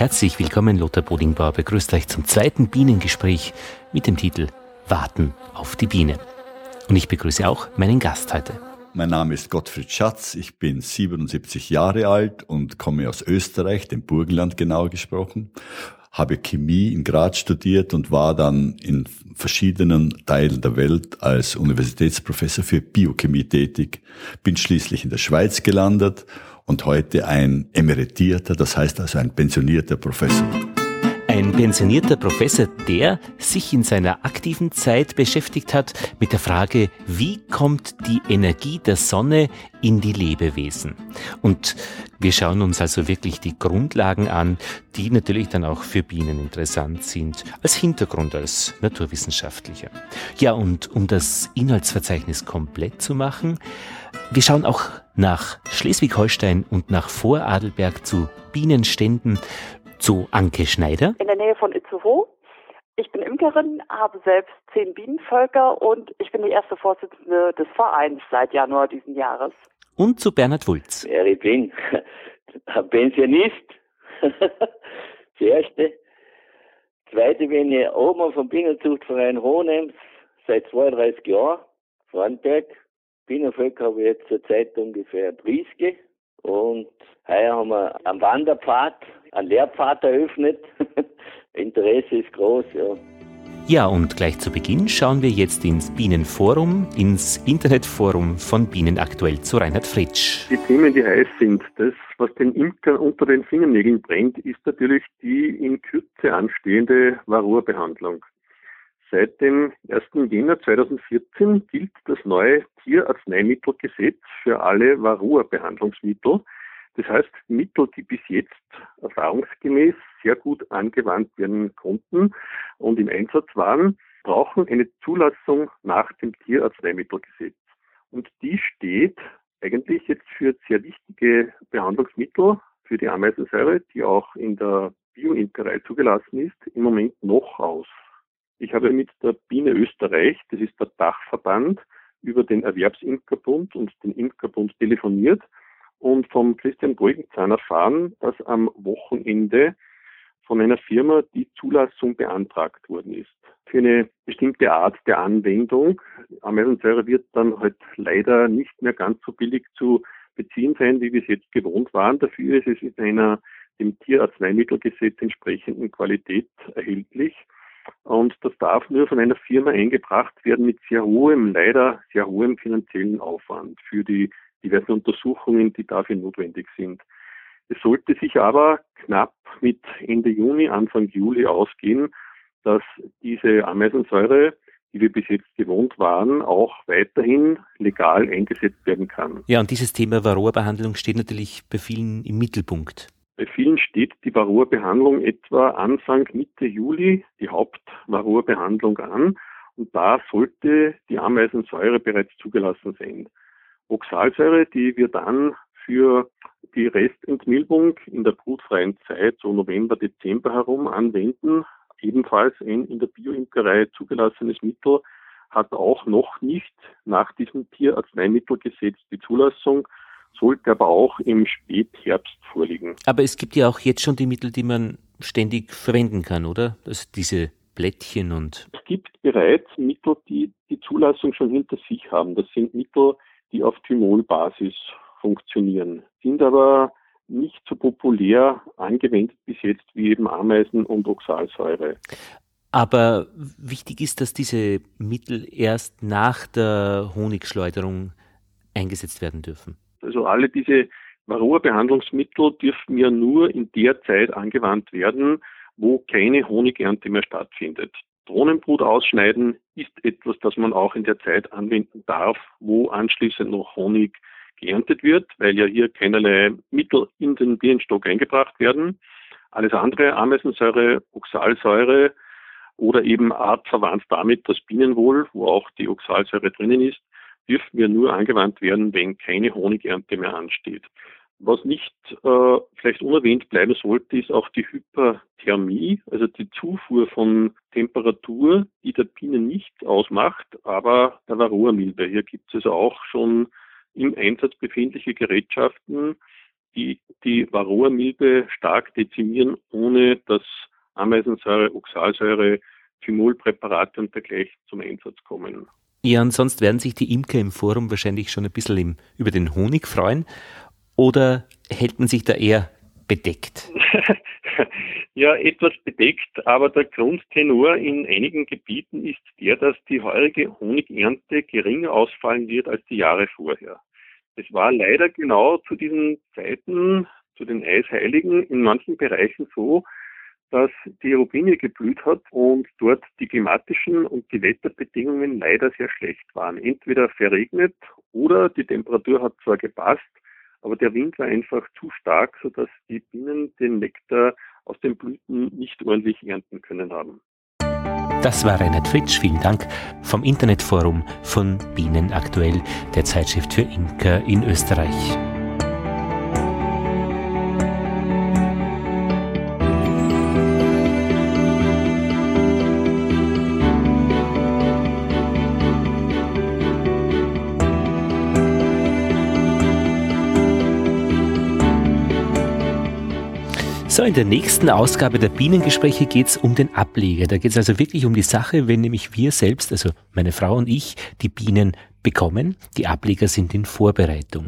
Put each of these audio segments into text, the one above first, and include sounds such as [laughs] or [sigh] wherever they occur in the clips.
Herzlich willkommen, Lothar Bodingbauer begrüßt euch zum zweiten Bienengespräch mit dem Titel Warten auf die Biene. Und ich begrüße auch meinen Gast heute. Mein Name ist Gottfried Schatz, ich bin 77 Jahre alt und komme aus Österreich, dem Burgenland genau gesprochen habe Chemie in Graz studiert und war dann in verschiedenen Teilen der Welt als Universitätsprofessor für Biochemie tätig, bin schließlich in der Schweiz gelandet und heute ein emeritierter, das heißt also ein pensionierter Professor. Ein pensionierter Professor, der sich in seiner aktiven Zeit beschäftigt hat mit der Frage, wie kommt die Energie der Sonne in die Lebewesen? Und wir schauen uns also wirklich die Grundlagen an, die natürlich dann auch für Bienen interessant sind, als Hintergrund, als Naturwissenschaftlicher. Ja, und um das Inhaltsverzeichnis komplett zu machen, wir schauen auch nach Schleswig-Holstein und nach Voradelberg zu Bienenständen, zu Anke Schneider. In der Nähe von Itzehoe. Ich bin Imkerin, habe selbst zehn Bienenvölker und ich bin die erste Vorsitzende des Vereins seit Januar diesen Jahres. Und zu Bernhard Wulz. Wer ich bin, Pensionist. [laughs] die erste. Zweite bin ich Obmann vom Bienenzuchtverein Hohenems seit 32 Jahren. Frauenberg. Bienenvölker habe ich jetzt zurzeit ungefähr 30. Und heuer haben wir am Wanderpfad einen Lehrpfad eröffnet. [laughs] Interesse ist groß, ja. Ja, und gleich zu Beginn schauen wir jetzt ins Bienenforum, ins Internetforum von Bienen aktuell zu Reinhard Fritsch. Die Themen, die heiß sind, das, was den Imkern unter den Fingernägeln brennt, ist natürlich die in Kürze anstehende Varroa-Behandlung. Seit dem 1. Jänner 2014 gilt das neue Tierarzneimittelgesetz für alle Varroa-Behandlungsmittel. Das heißt, Mittel, die bis jetzt erfahrungsgemäß sehr gut angewandt werden konnten und im Einsatz waren, brauchen eine Zulassung nach dem Tierarzneimittelgesetz. Und die steht eigentlich jetzt für sehr wichtige Behandlungsmittel für die Ameisensäure, die auch in der Bioimkerei zugelassen ist, im Moment noch aus. Ich habe mit der Biene Österreich, das ist der Dachverband, über den Erwerbsimkerbund und den Imkerbund telefoniert und vom Christian Golgenzahn erfahren, dass am Wochenende von einer Firma die Zulassung beantragt worden ist. Für eine bestimmte Art der Anwendung. Ameisensäure wird dann halt leider nicht mehr ganz so billig zu beziehen sein, wie wir es jetzt gewohnt waren. Dafür ist es in einer dem Tierarzneimittelgesetz entsprechenden Qualität erhältlich. Und das darf nur von einer Firma eingebracht werden mit sehr hohem, leider sehr hohem finanziellen Aufwand für die diversen Untersuchungen, die dafür notwendig sind. Es sollte sich aber knapp mit Ende Juni, Anfang Juli ausgehen, dass diese Ameisensäure, die wir bis jetzt gewohnt waren, auch weiterhin legal eingesetzt werden kann. Ja, und dieses Thema Varroa-Behandlung steht natürlich bei vielen im Mittelpunkt. Bei vielen steht die Varroa-Behandlung etwa Anfang Mitte Juli, die Haupt-Varroa-Behandlung an. Und da sollte die Ameisensäure bereits zugelassen sein. Oxalsäure, die wir dann für die Restentmilbung in der brutfreien Zeit, so November, Dezember herum, anwenden. Ebenfalls ein in der Bioimkerei zugelassenes Mittel hat auch noch nicht nach diesem Tierarzneimittelgesetz die Zulassung, sollte aber auch im Spätherbst vorliegen. Aber es gibt ja auch jetzt schon die Mittel, die man ständig verwenden kann, oder? Also diese Blättchen und. Es gibt bereits Mittel, die die Zulassung schon hinter sich haben. Das sind Mittel, die auf Thymolbasis funktionieren, sind aber nicht so populär angewendet bis jetzt wie eben Ameisen und Oxalsäure. Aber wichtig ist, dass diese Mittel erst nach der Honigschleuderung eingesetzt werden dürfen. Also alle diese Varroa-Behandlungsmittel dürfen ja nur in der Zeit angewandt werden, wo keine Honigernte mehr stattfindet. Drohnenbrut ausschneiden ist etwas, das man auch in der Zeit anwenden darf, wo anschließend noch Honig geerntet wird, weil ja hier keinerlei Mittel in den Bienenstock eingebracht werden. Alles andere, Ameisensäure, Oxalsäure oder eben artverwandt damit das Bienenwohl, wo auch die Oxalsäure drinnen ist, dürfen wir nur angewandt werden, wenn keine Honigernte mehr ansteht. Was nicht äh, vielleicht unerwähnt bleiben sollte, ist auch die Hyperthermie, also die Zufuhr von Temperatur, die der Bienen nicht ausmacht, aber der Varroa-Milbe. Hier gibt es also auch schon im Einsatz befindliche Gerätschaften, die die Varroa-Milbe stark dezimieren, ohne dass Ameisensäure, Oxalsäure, Thymolpräparate und dergleichen zum Einsatz kommen. Ja, und sonst werden sich die Imker im Forum wahrscheinlich schon ein bisschen im, über den Honig freuen. Oder hält man sich da eher bedeckt? [laughs] ja, etwas bedeckt, aber der Grundtenor in einigen Gebieten ist der, dass die heurige Honigernte geringer ausfallen wird als die Jahre vorher. Es war leider genau zu diesen Zeiten, zu den Eisheiligen, in manchen Bereichen so, dass die Rubinie geblüht hat und dort die klimatischen und die Wetterbedingungen leider sehr schlecht waren. Entweder verregnet oder die Temperatur hat zwar gepasst, aber der Wind war einfach zu stark, sodass die Bienen den Nektar aus den Blüten nicht ordentlich ernten können haben. Das war Reinhard Fritsch, vielen Dank vom Internetforum von Bienen aktuell, der Zeitschrift für Imker in Österreich. So, in der nächsten Ausgabe der Bienengespräche geht es um den Ableger. Da geht es also wirklich um die Sache, wenn nämlich wir selbst, also meine Frau und ich, die Bienen bekommen. Die Ableger sind in Vorbereitung.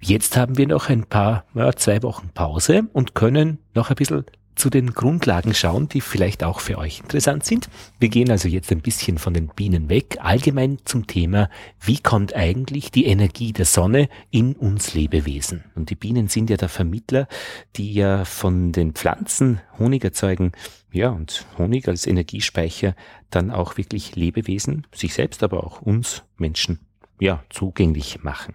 Jetzt haben wir noch ein paar, ja, zwei Wochen Pause und können noch ein bisschen zu den Grundlagen schauen, die vielleicht auch für euch interessant sind. Wir gehen also jetzt ein bisschen von den Bienen weg, allgemein zum Thema, wie kommt eigentlich die Energie der Sonne in uns Lebewesen? Und die Bienen sind ja der Vermittler, die ja von den Pflanzen Honig erzeugen, ja, und Honig als Energiespeicher dann auch wirklich Lebewesen, sich selbst, aber auch uns Menschen ja, zugänglich machen.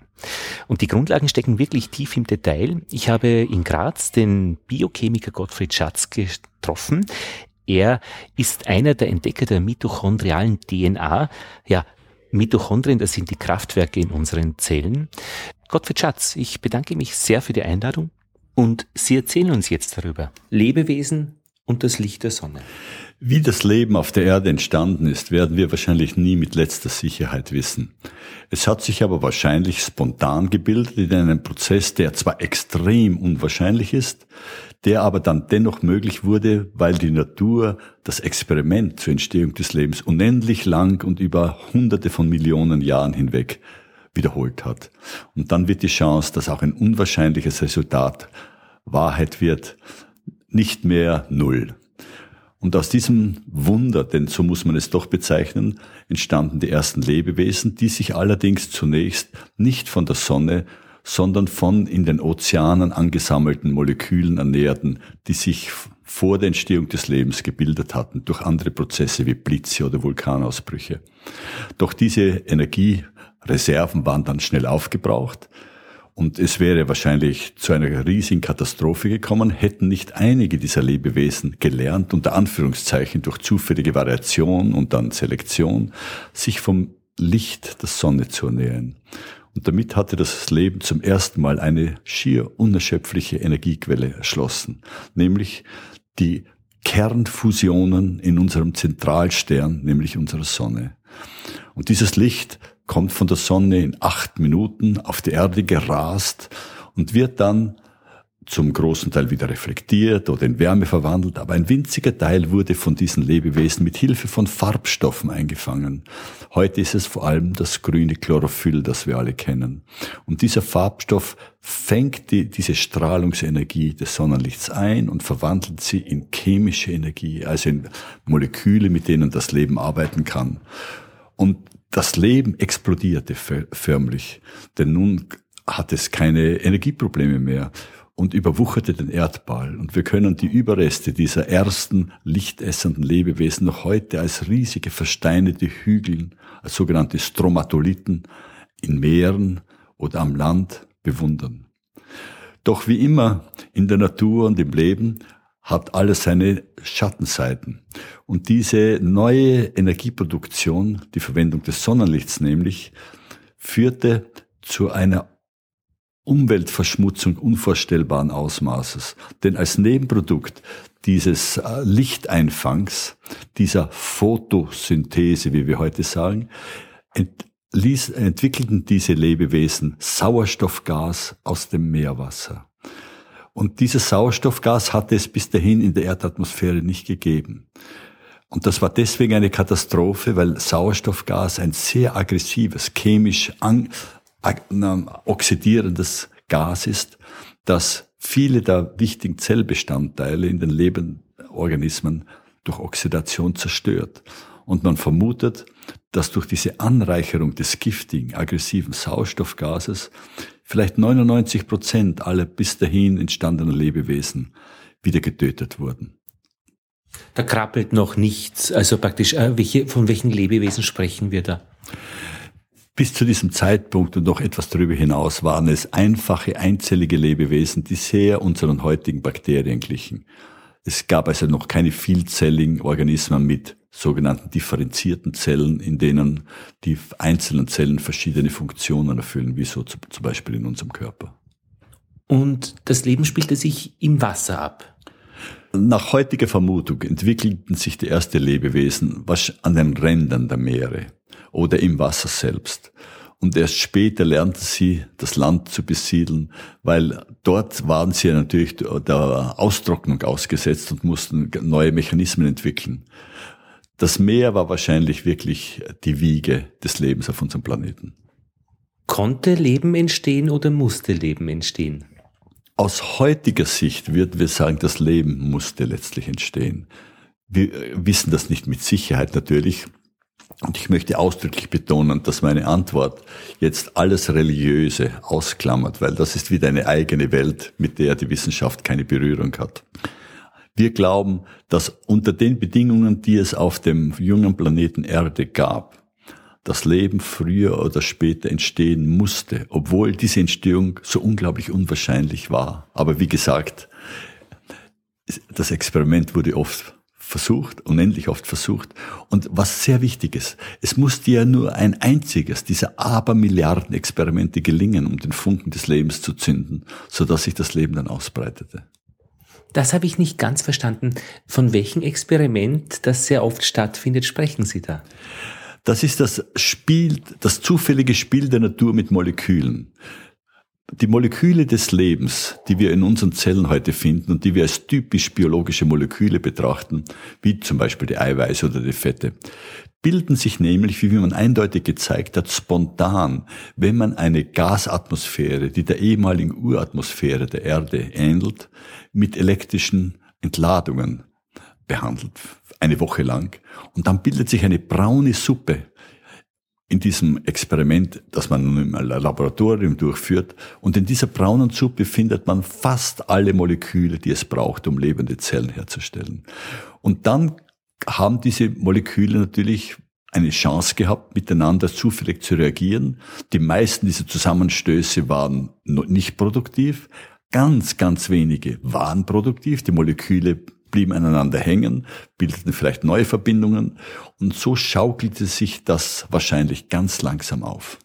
Und die Grundlagen stecken wirklich tief im Detail. Ich habe in Graz den Biochemiker Gottfried Schatz getroffen. Er ist einer der Entdecker der mitochondrialen DNA. Ja, Mitochondrien, das sind die Kraftwerke in unseren Zellen. Gottfried Schatz, ich bedanke mich sehr für die Einladung und Sie erzählen uns jetzt darüber. Lebewesen und das Licht der Sonne. Wie das Leben auf der Erde entstanden ist, werden wir wahrscheinlich nie mit letzter Sicherheit wissen. Es hat sich aber wahrscheinlich spontan gebildet in einem Prozess, der zwar extrem unwahrscheinlich ist, der aber dann dennoch möglich wurde, weil die Natur das Experiment zur Entstehung des Lebens unendlich lang und über hunderte von Millionen Jahren hinweg wiederholt hat. Und dann wird die Chance, dass auch ein unwahrscheinliches Resultat Wahrheit wird, nicht mehr null. Und aus diesem Wunder, denn so muss man es doch bezeichnen, entstanden die ersten Lebewesen, die sich allerdings zunächst nicht von der Sonne, sondern von in den Ozeanen angesammelten Molekülen ernährten, die sich vor der Entstehung des Lebens gebildet hatten durch andere Prozesse wie Blitze oder Vulkanausbrüche. Doch diese Energiereserven waren dann schnell aufgebraucht und es wäre wahrscheinlich zu einer riesigen Katastrophe gekommen, hätten nicht einige dieser Lebewesen gelernt, unter Anführungszeichen durch zufällige Variation und dann Selektion, sich vom Licht der Sonne zu ernähren. Und damit hatte das Leben zum ersten Mal eine schier unerschöpfliche Energiequelle erschlossen, nämlich die Kernfusionen in unserem Zentralstern, nämlich unserer Sonne. Und dieses Licht kommt von der Sonne in acht Minuten auf die Erde gerast und wird dann zum großen Teil wieder reflektiert oder in Wärme verwandelt, aber ein winziger Teil wurde von diesen Lebewesen mit Hilfe von Farbstoffen eingefangen. Heute ist es vor allem das grüne Chlorophyll, das wir alle kennen. Und dieser Farbstoff fängt die, diese Strahlungsenergie des Sonnenlichts ein und verwandelt sie in chemische Energie, also in Moleküle, mit denen das Leben arbeiten kann. Und das Leben explodierte förmlich, denn nun hat es keine Energieprobleme mehr und überwucherte den Erdball. Und wir können die Überreste dieser ersten lichtessenden Lebewesen noch heute als riesige versteinerte Hügel, als sogenannte Stromatolithen in Meeren oder am Land bewundern. Doch wie immer in der Natur und im Leben hat alles seine Schattenseiten. Und diese neue Energieproduktion, die Verwendung des Sonnenlichts nämlich, führte zu einer Umweltverschmutzung unvorstellbaren Ausmaßes. Denn als Nebenprodukt dieses äh, Lichteinfangs, dieser Photosynthese, wie wir heute sagen, ent entwickelten diese Lebewesen Sauerstoffgas aus dem Meerwasser. Und dieses Sauerstoffgas hatte es bis dahin in der Erdatmosphäre nicht gegeben. Und das war deswegen eine Katastrophe, weil Sauerstoffgas ein sehr aggressives, chemisch oxidierendes Gas ist, das viele der wichtigen Zellbestandteile in den Lebenorganismen durch Oxidation zerstört. Und man vermutet, dass durch diese Anreicherung des giftigen, aggressiven Sauerstoffgases vielleicht 99 Prozent aller bis dahin entstandenen Lebewesen wieder getötet wurden. Da krabbelt noch nichts. Also praktisch, äh, welche, von welchen Lebewesen sprechen wir da? Bis zu diesem Zeitpunkt und noch etwas darüber hinaus waren es einfache, einzellige Lebewesen, die sehr unseren heutigen Bakterien glichen. Es gab also noch keine vielzelligen Organismen mit sogenannten differenzierten Zellen, in denen die einzelnen Zellen verschiedene Funktionen erfüllen, wie so zum Beispiel in unserem Körper. Und das Leben spielte sich im Wasser ab. Nach heutiger Vermutung entwickelten sich die ersten Lebewesen an den Rändern der Meere oder im Wasser selbst. Und erst später lernten sie, das Land zu besiedeln, weil dort waren sie natürlich der Austrocknung ausgesetzt und mussten neue Mechanismen entwickeln. Das Meer war wahrscheinlich wirklich die Wiege des Lebens auf unserem Planeten. Konnte Leben entstehen oder musste Leben entstehen? Aus heutiger Sicht würden wir sagen, das Leben musste letztlich entstehen. Wir wissen das nicht mit Sicherheit natürlich. Und ich möchte ausdrücklich betonen, dass meine Antwort jetzt alles Religiöse ausklammert, weil das ist wieder eine eigene Welt, mit der die Wissenschaft keine Berührung hat. Wir glauben, dass unter den Bedingungen, die es auf dem jungen Planeten Erde gab, das Leben früher oder später entstehen musste, obwohl diese Entstehung so unglaublich unwahrscheinlich war. Aber wie gesagt, das Experiment wurde oft versucht, unendlich oft versucht. Und was sehr wichtig ist, es musste ja nur ein einziges dieser Abermilliarden Experimente gelingen, um den Funken des Lebens zu zünden, sodass sich das Leben dann ausbreitete. Das habe ich nicht ganz verstanden. Von welchem Experiment, das sehr oft stattfindet, sprechen Sie da? Das ist das Spiel, das zufällige Spiel der Natur mit Molekülen. Die Moleküle des Lebens, die wir in unseren Zellen heute finden und die wir als typisch biologische Moleküle betrachten, wie zum Beispiel die Eiweiße oder die Fette, bilden sich nämlich, wie man eindeutig gezeigt hat, spontan, wenn man eine Gasatmosphäre, die der ehemaligen Uratmosphäre der Erde ähnelt, mit elektrischen Entladungen behandelt, eine Woche lang. Und dann bildet sich eine braune Suppe in diesem Experiment, das man nun im Laboratorium durchführt. Und in dieser braunen Suppe findet man fast alle Moleküle, die es braucht, um lebende Zellen herzustellen. Und dann haben diese Moleküle natürlich eine Chance gehabt, miteinander zufällig zu reagieren. Die meisten dieser Zusammenstöße waren nicht produktiv. Ganz, ganz wenige waren produktiv. Die Moleküle blieben aneinander hängen, bildeten vielleicht neue Verbindungen und so schaukelte sich das wahrscheinlich ganz langsam auf.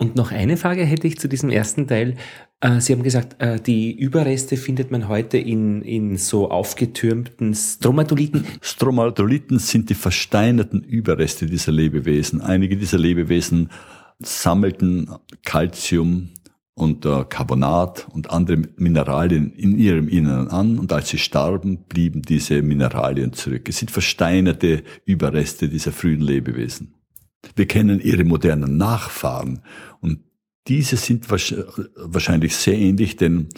Und noch eine Frage hätte ich zu diesem ersten Teil. Äh, Sie haben gesagt, äh, die Überreste findet man heute in, in so aufgetürmten Stromatoliten. Stromatoliten sind die versteinerten Überreste dieser Lebewesen. Einige dieser Lebewesen sammelten Calcium und Carbonat und andere Mineralien in ihrem Inneren an und als sie starben, blieben diese Mineralien zurück. Es sind versteinerte Überreste dieser frühen Lebewesen. Wir kennen ihre modernen Nachfahren und diese sind wahrscheinlich sehr ähnlich den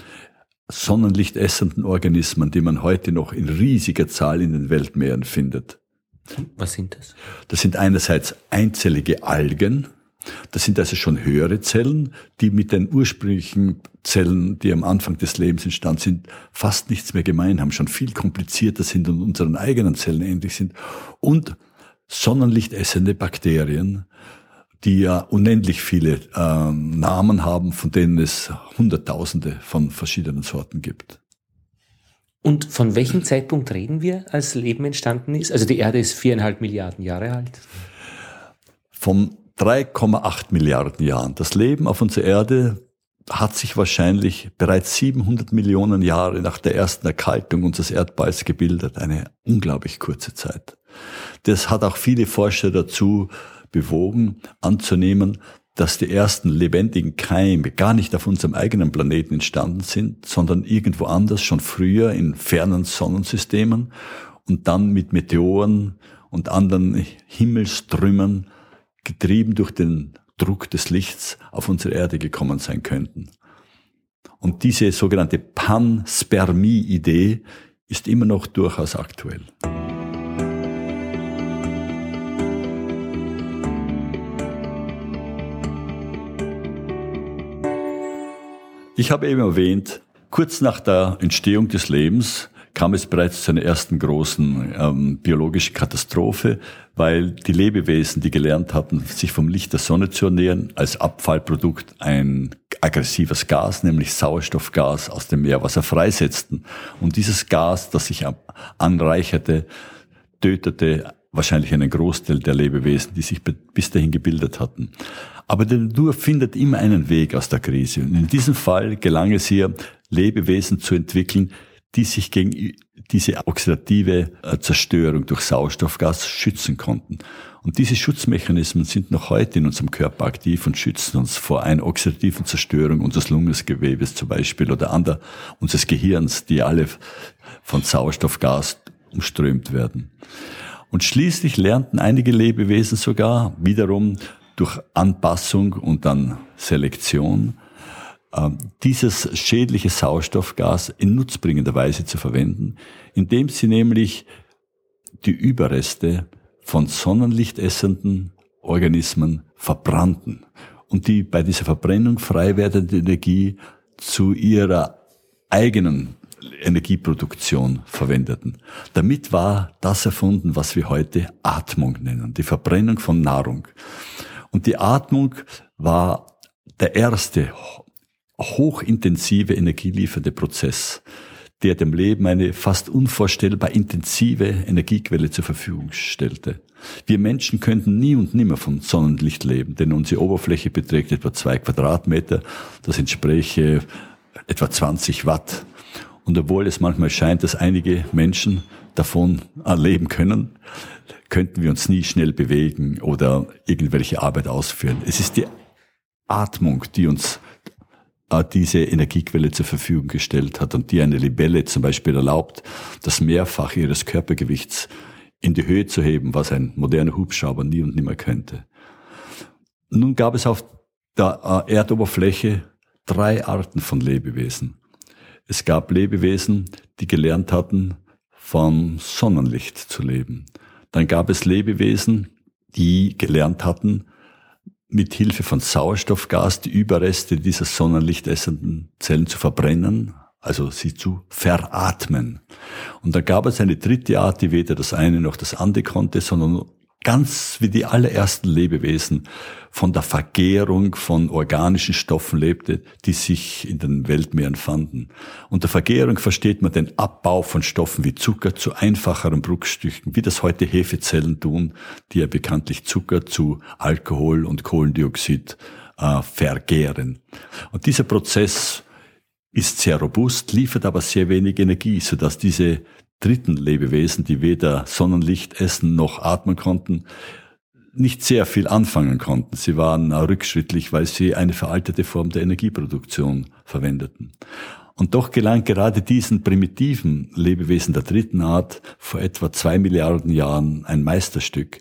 sonnenlichtessenden Organismen, die man heute noch in riesiger Zahl in den Weltmeeren findet. Was sind das? Das sind einerseits einzellige Algen, das sind also schon höhere Zellen, die mit den ursprünglichen Zellen, die am Anfang des Lebens entstanden sind, fast nichts mehr gemein haben, schon viel komplizierter sind und unseren eigenen Zellen ähnlich sind. Und sonnenlichtessende Bakterien, die ja unendlich viele äh, Namen haben, von denen es Hunderttausende von verschiedenen Sorten gibt. Und von welchem Zeitpunkt reden wir, als Leben entstanden ist? Also die Erde ist viereinhalb Milliarden Jahre alt. Von 3,8 Milliarden Jahren. Das Leben auf unserer Erde hat sich wahrscheinlich bereits 700 Millionen Jahre nach der ersten Erkaltung unseres Erdballs gebildet. Eine unglaublich kurze Zeit. Das hat auch viele Forscher dazu bewogen, anzunehmen, dass die ersten lebendigen Keime gar nicht auf unserem eigenen Planeten entstanden sind, sondern irgendwo anders, schon früher in fernen Sonnensystemen und dann mit Meteoren und anderen Himmelstrümmern getrieben durch den Druck des Lichts auf unsere Erde gekommen sein könnten. Und diese sogenannte Panspermie-Idee ist immer noch durchaus aktuell. Ich habe eben erwähnt, kurz nach der Entstehung des Lebens kam es bereits zu einer ersten großen ähm, biologischen Katastrophe, weil die Lebewesen, die gelernt hatten, sich vom Licht der Sonne zu ernähren, als Abfallprodukt ein aggressives Gas, nämlich Sauerstoffgas aus dem Meerwasser freisetzten. Und dieses Gas, das sich anreicherte, tötete wahrscheinlich einen Großteil der Lebewesen, die sich bis dahin gebildet hatten. Aber die Natur findet immer einen Weg aus der Krise. Und in diesem Fall gelang es hier, Lebewesen zu entwickeln, die sich gegen diese oxidative äh, Zerstörung durch Sauerstoffgas schützen konnten. Und diese Schutzmechanismen sind noch heute in unserem Körper aktiv und schützen uns vor einer oxidativen Zerstörung unseres Lungengewebes zum Beispiel oder anderer unseres Gehirns, die alle von Sauerstoffgas umströmt werden. Und schließlich lernten einige Lebewesen sogar wiederum durch Anpassung und dann Selektion ähm, dieses schädliche Sauerstoffgas in nutzbringender Weise zu verwenden, indem sie nämlich die Überreste von sonnenlichtessenden Organismen verbrannten und die bei dieser Verbrennung frei werdende Energie zu ihrer eigenen Energieproduktion verwendeten. Damit war das erfunden, was wir heute Atmung nennen, die Verbrennung von Nahrung. Und die Atmung war der erste hochintensive energieliefernde Prozess, der dem Leben eine fast unvorstellbar intensive Energiequelle zur Verfügung stellte. Wir Menschen könnten nie und nimmer vom Sonnenlicht leben, denn unsere Oberfläche beträgt etwa zwei Quadratmeter. Das entspräche etwa 20 Watt. Und obwohl es manchmal scheint, dass einige Menschen davon erleben können, könnten wir uns nie schnell bewegen oder irgendwelche Arbeit ausführen. Es ist die Atmung, die uns äh, diese Energiequelle zur Verfügung gestellt hat und die eine Libelle zum Beispiel erlaubt, das Mehrfach ihres Körpergewichts in die Höhe zu heben, was ein moderner Hubschrauber nie und nimmer könnte. Nun gab es auf der äh, Erdoberfläche drei Arten von Lebewesen. Es gab Lebewesen, die gelernt hatten, vom Sonnenlicht zu leben. Dann gab es Lebewesen, die gelernt hatten, mit Hilfe von Sauerstoffgas die Überreste dieser sonnenlichtessenden Zellen zu verbrennen, also sie zu veratmen. Und da gab es eine dritte Art, die weder das eine noch das andere konnte, sondern ganz wie die allerersten Lebewesen von der Vergärung von organischen Stoffen lebte, die sich in den Weltmeeren fanden. Unter Vergärung versteht man den Abbau von Stoffen wie Zucker zu einfacheren Bruchstücken, wie das heute Hefezellen tun, die ja bekanntlich Zucker zu Alkohol und Kohlendioxid äh, vergären. Und dieser Prozess ist sehr robust, liefert aber sehr wenig Energie, sodass diese dritten Lebewesen, die weder Sonnenlicht essen noch atmen konnten, nicht sehr viel anfangen konnten. Sie waren rückschrittlich, weil sie eine veraltete Form der Energieproduktion verwendeten. Und doch gelang gerade diesen primitiven Lebewesen der dritten Art vor etwa zwei Milliarden Jahren ein Meisterstück.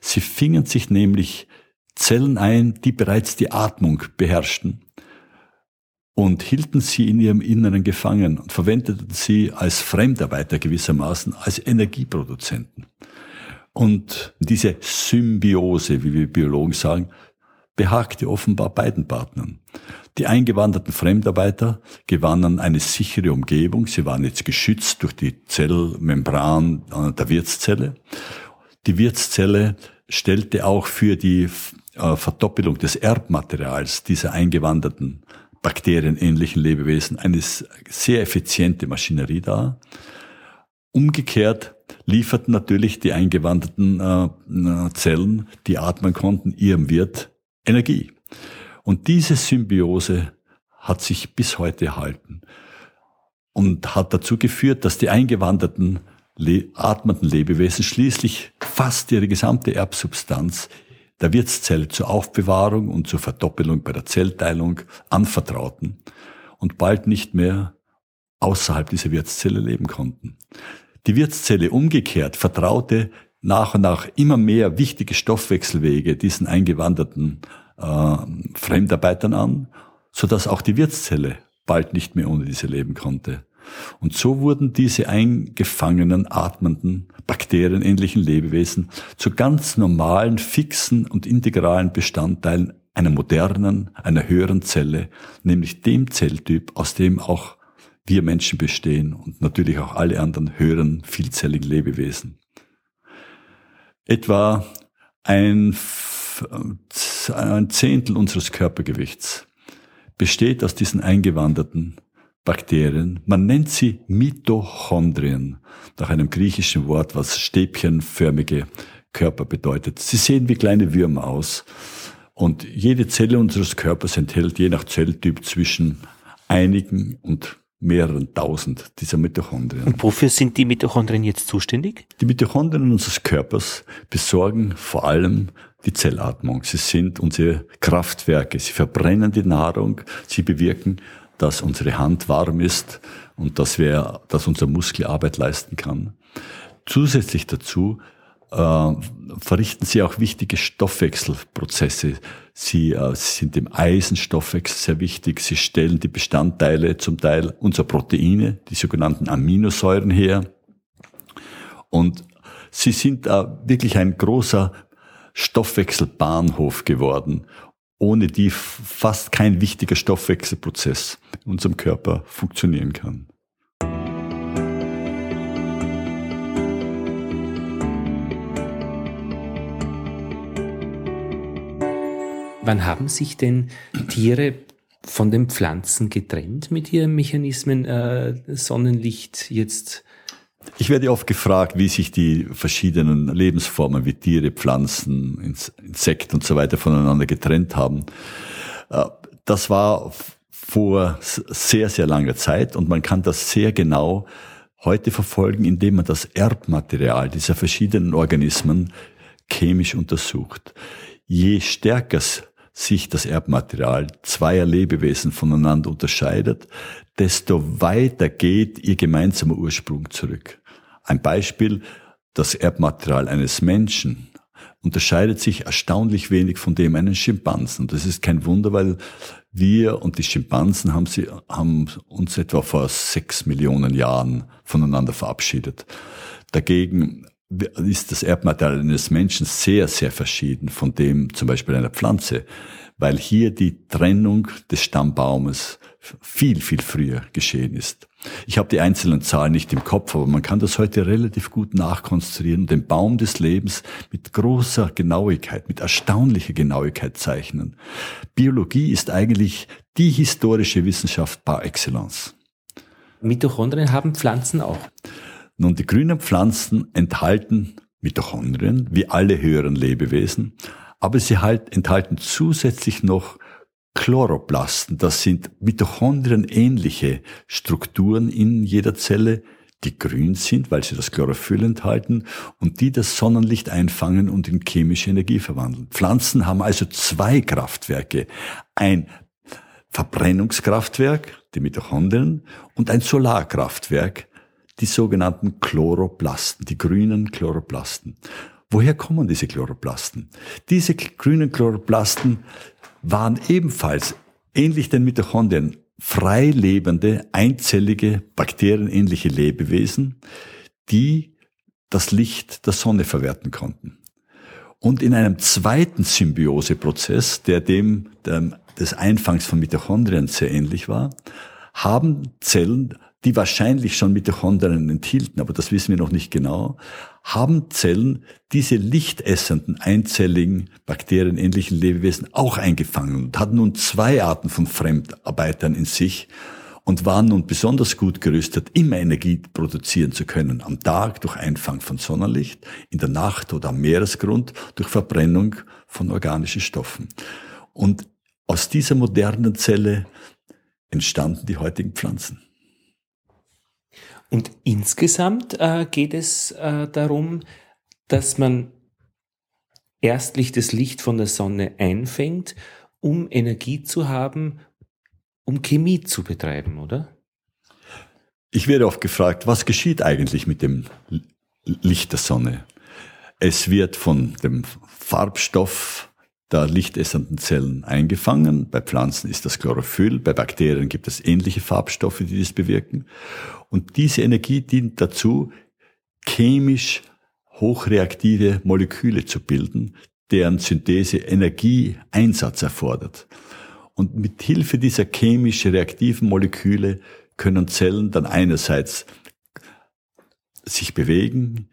Sie fingen sich nämlich Zellen ein, die bereits die Atmung beherrschten und hielten sie in ihrem Inneren gefangen und verwendeten sie als Fremdarbeiter gewissermaßen, als Energieproduzenten. Und diese Symbiose, wie wir Biologen sagen, behagte offenbar beiden Partnern. Die eingewanderten Fremdarbeiter gewannen eine sichere Umgebung. Sie waren jetzt geschützt durch die Zellmembran der Wirtszelle. Die Wirtszelle stellte auch für die äh, Verdoppelung des Erbmaterials dieser eingewanderten bakterienähnlichen Lebewesen eine sehr effiziente Maschinerie dar. Umgekehrt lieferten natürlich die eingewanderten äh, Zellen, die atmen konnten, ihrem Wirt Energie. Und diese Symbiose hat sich bis heute erhalten und hat dazu geführt, dass die eingewanderten atmenden Lebewesen schließlich fast ihre gesamte Erbsubstanz der Wirtszelle zur Aufbewahrung und zur Verdoppelung bei der Zellteilung anvertrauten und bald nicht mehr außerhalb dieser Wirtszelle leben konnten. Die Wirtszelle umgekehrt vertraute nach und nach immer mehr wichtige Stoffwechselwege diesen eingewanderten äh, Fremdarbeitern an, so dass auch die Wirtszelle bald nicht mehr ohne diese leben konnte. Und so wurden diese eingefangenen, atmenden, bakterienähnlichen Lebewesen zu ganz normalen, fixen und integralen Bestandteilen einer modernen, einer höheren Zelle, nämlich dem Zelltyp, aus dem auch wir Menschen bestehen und natürlich auch alle anderen höheren, vielzelligen Lebewesen. Etwa ein, ein Zehntel unseres Körpergewichts besteht aus diesen eingewanderten Bakterien. Man nennt sie Mitochondrien, nach einem griechischen Wort, was stäbchenförmige Körper bedeutet. Sie sehen wie kleine Würmer aus. Und jede Zelle unseres Körpers enthält je nach Zelltyp zwischen einigen und mehreren tausend dieser Mitochondrien. Und wofür sind die Mitochondrien jetzt zuständig? Die Mitochondrien unseres Körpers besorgen vor allem die Zellatmung. Sie sind unsere Kraftwerke. Sie verbrennen die Nahrung. Sie bewirken, dass unsere Hand warm ist und dass wir, dass unser Muskel Arbeit leisten kann. Zusätzlich dazu äh, verrichten sie auch wichtige Stoffwechselprozesse. Sie äh, sind dem Eisenstoffwechsel sehr wichtig. Sie stellen die Bestandteile zum Teil unserer Proteine, die sogenannten Aminosäuren her. Und sie sind äh, wirklich ein großer Stoffwechselbahnhof geworden, ohne die fast kein wichtiger Stoffwechselprozess in unserem Körper funktionieren kann. Wann haben sich denn Tiere von den Pflanzen getrennt mit ihren Mechanismen äh, Sonnenlicht jetzt? Ich werde oft gefragt, wie sich die verschiedenen Lebensformen wie Tiere, Pflanzen, Insekten und so weiter voneinander getrennt haben. Äh, das war vor sehr, sehr langer Zeit und man kann das sehr genau heute verfolgen, indem man das Erbmaterial dieser verschiedenen Organismen chemisch untersucht. Je stärker sich das Erbmaterial zweier Lebewesen voneinander unterscheidet, desto weiter geht ihr gemeinsamer Ursprung zurück. Ein Beispiel, das Erbmaterial eines Menschen unterscheidet sich erstaunlich wenig von dem eines Schimpansen. Das ist kein Wunder, weil wir und die Schimpansen haben, sie, haben uns etwa vor sechs Millionen Jahren voneinander verabschiedet. Dagegen ist das Erbmaterial eines Menschen sehr, sehr verschieden von dem zum Beispiel einer Pflanze, weil hier die Trennung des Stammbaumes viel, viel früher geschehen ist. Ich habe die einzelnen Zahlen nicht im Kopf, aber man kann das heute relativ gut nachkonstruieren, den Baum des Lebens mit großer Genauigkeit, mit erstaunlicher Genauigkeit zeichnen. Biologie ist eigentlich die historische Wissenschaft par excellence. Mitochondrien haben Pflanzen auch. Nun, die grünen Pflanzen enthalten Mitochondrien, wie alle höheren Lebewesen, aber sie halt enthalten zusätzlich noch Chloroplasten. Das sind Mitochondrien-ähnliche Strukturen in jeder Zelle, die grün sind, weil sie das Chlorophyll enthalten und die das Sonnenlicht einfangen und in chemische Energie verwandeln. Pflanzen haben also zwei Kraftwerke. Ein Verbrennungskraftwerk, die Mitochondrien, und ein Solarkraftwerk, die sogenannten Chloroplasten, die grünen Chloroplasten. Woher kommen diese Chloroplasten? Diese grünen Chloroplasten waren ebenfalls, ähnlich den Mitochondrien, frei lebende, einzellige, bakterienähnliche Lebewesen, die das Licht der Sonne verwerten konnten. Und in einem zweiten Symbioseprozess, der dem, dem des Einfangs von Mitochondrien sehr ähnlich war, haben Zellen die wahrscheinlich schon Mitochondrien enthielten, aber das wissen wir noch nicht genau, haben Zellen diese lichtessenden, einzelligen, bakterienähnlichen Lebewesen auch eingefangen und hatten nun zwei Arten von Fremdarbeitern in sich und waren nun besonders gut gerüstet, immer Energie produzieren zu können. Am Tag durch Einfang von Sonnenlicht, in der Nacht oder am Meeresgrund durch Verbrennung von organischen Stoffen. Und aus dieser modernen Zelle entstanden die heutigen Pflanzen. Und insgesamt äh, geht es äh, darum, dass man erstlich Licht von der Sonne einfängt, um Energie zu haben, um Chemie zu betreiben, oder? Ich werde oft gefragt, was geschieht eigentlich mit dem Licht der Sonne? Es wird von dem Farbstoff der lichtessenden Zellen eingefangen. Bei Pflanzen ist das Chlorophyll, bei Bakterien gibt es ähnliche Farbstoffe, die das bewirken. Und diese Energie dient dazu, chemisch hochreaktive Moleküle zu bilden, deren Synthese Energieeinsatz erfordert. Und mit Hilfe dieser chemisch reaktiven Moleküle können Zellen dann einerseits sich bewegen,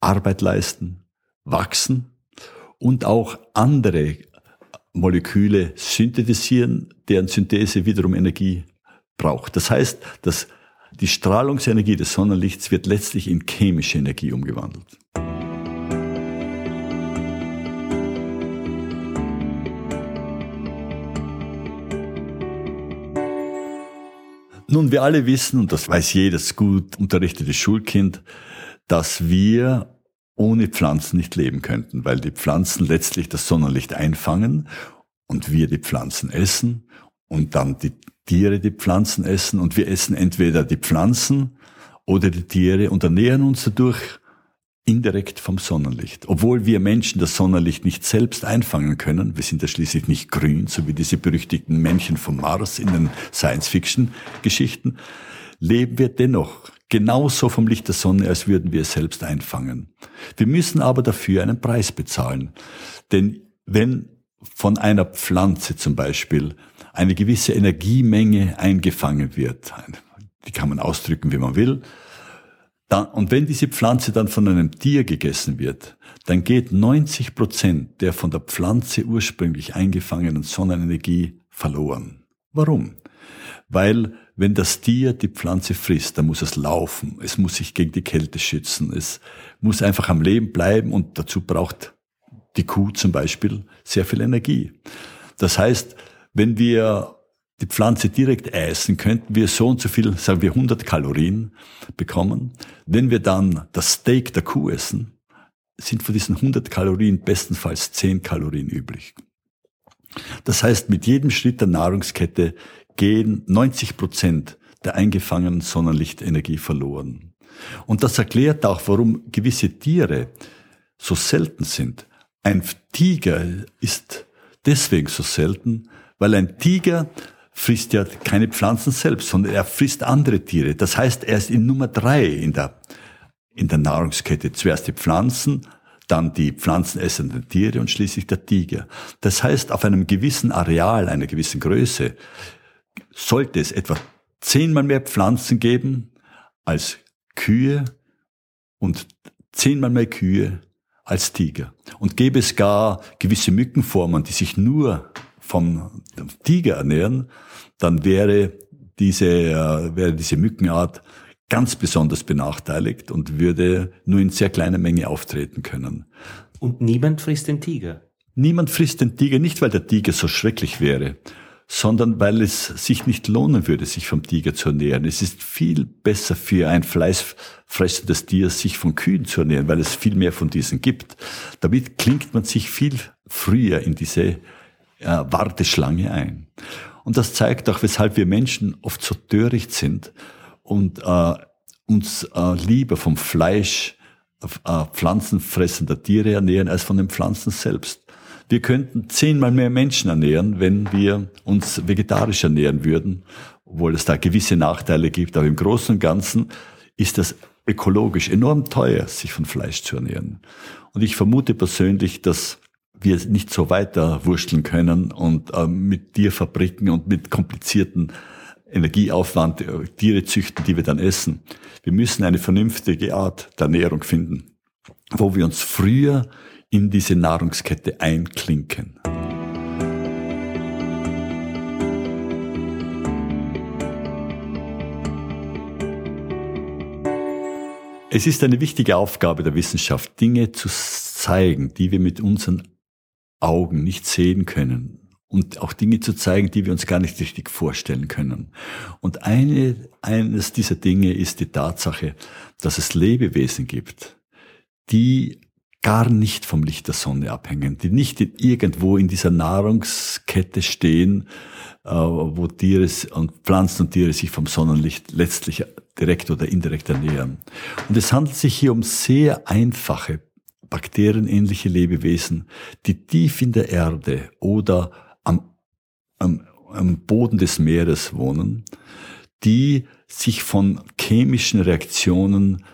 Arbeit leisten, wachsen und auch andere Moleküle synthetisieren, deren Synthese wiederum Energie braucht. Das heißt, dass die Strahlungsenergie des Sonnenlichts wird letztlich in chemische Energie umgewandelt. Nun, wir alle wissen, und das weiß jedes gut unterrichtete Schulkind, dass wir ohne Pflanzen nicht leben könnten, weil die Pflanzen letztlich das Sonnenlicht einfangen und wir die Pflanzen essen und dann die Tiere die Pflanzen essen und wir essen entweder die Pflanzen oder die Tiere und ernähren uns dadurch indirekt vom Sonnenlicht. Obwohl wir Menschen das Sonnenlicht nicht selbst einfangen können, wir sind ja schließlich nicht grün, so wie diese berüchtigten Männchen vom Mars in den Science-Fiction-Geschichten, leben wir dennoch genauso vom Licht der Sonne, als würden wir es selbst einfangen. Wir müssen aber dafür einen Preis bezahlen. Denn wenn von einer Pflanze zum Beispiel eine gewisse Energiemenge eingefangen wird, die kann man ausdrücken, wie man will, dann, und wenn diese Pflanze dann von einem Tier gegessen wird, dann geht 90 Prozent der von der Pflanze ursprünglich eingefangenen Sonnenenergie verloren. Warum? Weil wenn das Tier die Pflanze frisst, dann muss es laufen, es muss sich gegen die Kälte schützen, es muss einfach am Leben bleiben und dazu braucht die Kuh zum Beispiel sehr viel Energie. Das heißt, wenn wir die Pflanze direkt essen, könnten wir so und so viel, sagen wir 100 Kalorien bekommen. Wenn wir dann das Steak der Kuh essen, sind von diesen 100 Kalorien bestenfalls 10 Kalorien übrig. Das heißt, mit jedem Schritt der Nahrungskette gehen 90 Prozent der eingefangenen Sonnenlichtenergie verloren. Und das erklärt auch, warum gewisse Tiere so selten sind. Ein Tiger ist deswegen so selten, weil ein Tiger frisst ja keine Pflanzen selbst, sondern er frisst andere Tiere. Das heißt, er ist in Nummer drei in der, in der Nahrungskette. Zuerst die Pflanzen, dann die pflanzenessenden Tiere und schließlich der Tiger. Das heißt, auf einem gewissen Areal, einer gewissen Größe, sollte es etwa zehnmal mehr Pflanzen geben als Kühe und zehnmal mehr Kühe als Tiger. Und gäbe es gar gewisse Mückenformen, die sich nur vom Tiger ernähren, dann wäre diese, äh, wäre diese Mückenart ganz besonders benachteiligt und würde nur in sehr kleiner Menge auftreten können. Und niemand frisst den Tiger? Niemand frisst den Tiger, nicht weil der Tiger so schrecklich wäre, sondern weil es sich nicht lohnen würde, sich vom Tiger zu ernähren. Es ist viel besser für ein fleischfressendes Tier, sich von Kühen zu ernähren, weil es viel mehr von diesen gibt. Damit klingt man sich viel früher in diese äh, Warteschlange ein. Und das zeigt auch, weshalb wir Menschen oft so töricht sind und äh, uns äh, lieber vom Fleisch äh, pflanzenfressender Tiere ernähren als von den Pflanzen selbst. Wir könnten zehnmal mehr Menschen ernähren, wenn wir uns vegetarisch ernähren würden, obwohl es da gewisse Nachteile gibt. Aber im Großen und Ganzen ist das ökologisch enorm teuer, sich von Fleisch zu ernähren. Und ich vermute persönlich, dass wir nicht so weiter wursteln können und äh, mit Tierfabriken und mit komplizierten Energieaufwand äh, Tiere züchten, die wir dann essen. Wir müssen eine vernünftige Art der Ernährung finden, wo wir uns früher in diese Nahrungskette einklinken. Es ist eine wichtige Aufgabe der Wissenschaft, Dinge zu zeigen, die wir mit unseren Augen nicht sehen können und auch Dinge zu zeigen, die wir uns gar nicht richtig vorstellen können. Und eine, eines dieser Dinge ist die Tatsache, dass es Lebewesen gibt, die gar nicht vom Licht der Sonne abhängen, die nicht irgendwo in dieser Nahrungskette stehen, äh, wo Tiere und Pflanzen und Tiere sich vom Sonnenlicht letztlich direkt oder indirekt ernähren. Und es handelt sich hier um sehr einfache bakterienähnliche Lebewesen, die tief in der Erde oder am, am, am Boden des Meeres wohnen, die sich von chemischen Reaktionen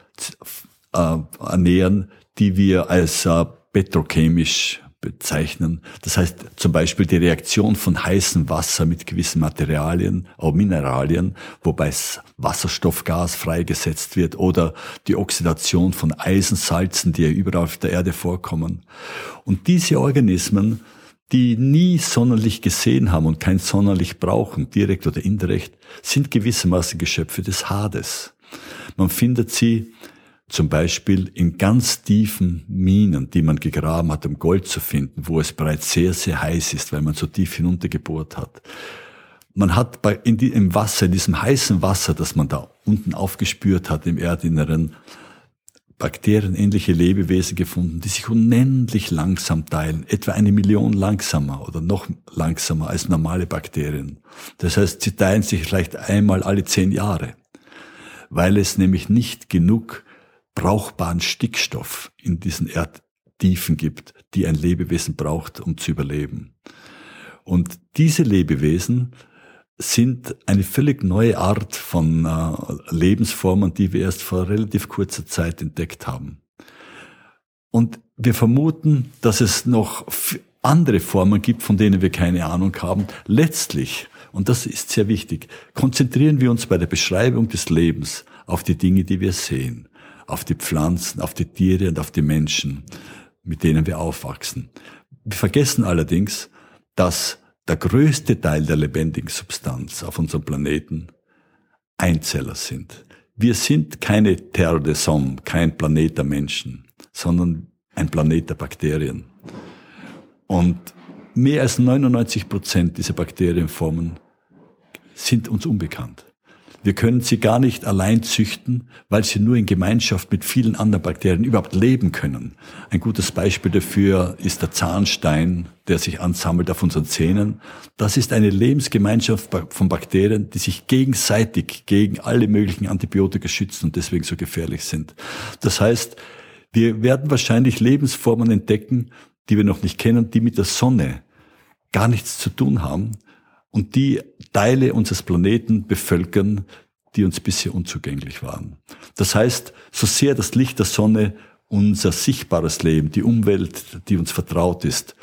äh, ernähren, die wir als äh, petrochemisch bezeichnen. Das heißt zum Beispiel die Reaktion von heißem Wasser mit gewissen Materialien, auch Mineralien, wobei Wasserstoffgas freigesetzt wird oder die Oxidation von Eisensalzen, die ja überall auf der Erde vorkommen. Und diese Organismen, die nie Sonnenlicht gesehen haben und kein Sonnenlicht brauchen, direkt oder indirekt, sind gewissermaßen Geschöpfe des Hades. Man findet sie zum Beispiel in ganz tiefen Minen, die man gegraben hat, um Gold zu finden, wo es bereits sehr, sehr heiß ist, weil man so tief hinuntergebohrt hat. Man hat bei, in die, im Wasser, in diesem heißen Wasser, das man da unten aufgespürt hat, im Erdinneren, bakterienähnliche Lebewesen gefunden, die sich unendlich langsam teilen, etwa eine Million langsamer oder noch langsamer als normale Bakterien. Das heißt, sie teilen sich vielleicht einmal alle zehn Jahre, weil es nämlich nicht genug brauchbaren Stickstoff in diesen Erdtiefen gibt, die ein Lebewesen braucht, um zu überleben. Und diese Lebewesen sind eine völlig neue Art von äh, Lebensformen, die wir erst vor relativ kurzer Zeit entdeckt haben. Und wir vermuten, dass es noch andere Formen gibt, von denen wir keine Ahnung haben. Letztlich, und das ist sehr wichtig, konzentrieren wir uns bei der Beschreibung des Lebens auf die Dinge, die wir sehen auf die Pflanzen, auf die Tiere und auf die Menschen, mit denen wir aufwachsen. Wir vergessen allerdings, dass der größte Teil der lebendigen Substanz auf unserem Planeten Einzeller sind. Wir sind keine Terre des Hommes, kein Planet der Menschen, sondern ein Planet der Bakterien. Und mehr als 99 Prozent dieser Bakterienformen sind uns unbekannt. Wir können sie gar nicht allein züchten, weil sie nur in Gemeinschaft mit vielen anderen Bakterien überhaupt leben können. Ein gutes Beispiel dafür ist der Zahnstein, der sich ansammelt auf unseren Zähnen. Das ist eine Lebensgemeinschaft von Bakterien, die sich gegenseitig gegen alle möglichen Antibiotika schützen und deswegen so gefährlich sind. Das heißt, wir werden wahrscheinlich Lebensformen entdecken, die wir noch nicht kennen, die mit der Sonne gar nichts zu tun haben, und die Teile unseres Planeten bevölkern, die uns bisher unzugänglich waren. Das heißt, so sehr das Licht der Sonne unser sichtbares Leben, die Umwelt, die uns vertraut ist,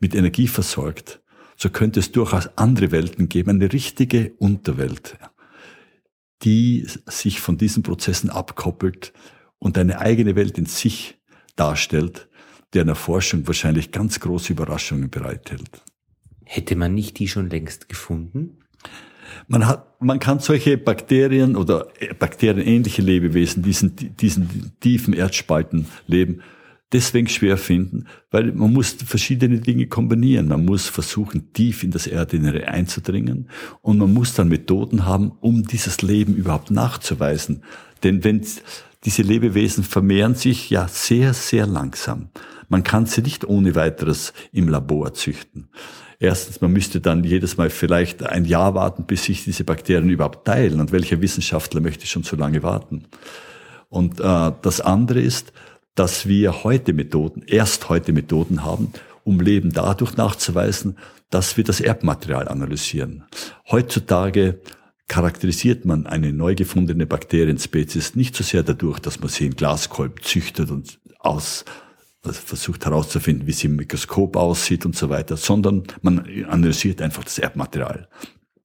mit Energie versorgt, so könnte es durchaus andere Welten geben, eine richtige Unterwelt, die sich von diesen Prozessen abkoppelt und eine eigene Welt in sich darstellt, deren Erforschung wahrscheinlich ganz große Überraschungen bereithält. Hätte man nicht die schon längst gefunden? Man hat, man kann solche Bakterien oder bakterienähnliche Lebewesen, diesen, diesen tiefen Erdspalten leben, deswegen schwer finden, weil man muss verschiedene Dinge kombinieren. Man muss versuchen, tief in das Erdinnere einzudringen und man muss dann Methoden haben, um dieses Leben überhaupt nachzuweisen. Denn wenn diese Lebewesen vermehren sich ja sehr, sehr langsam. Man kann sie nicht ohne weiteres im Labor züchten. Erstens, man müsste dann jedes Mal vielleicht ein Jahr warten, bis sich diese Bakterien überhaupt teilen. Und welcher Wissenschaftler möchte schon so lange warten? Und äh, das andere ist, dass wir heute Methoden, erst heute Methoden haben, um Leben dadurch nachzuweisen, dass wir das Erbmaterial analysieren. Heutzutage charakterisiert man eine neu gefundene Bakterienspezies nicht so sehr dadurch, dass man sie in Glaskolben züchtet und aus versucht herauszufinden, wie sie im Mikroskop aussieht und so weiter, sondern man analysiert einfach das Erbmaterial.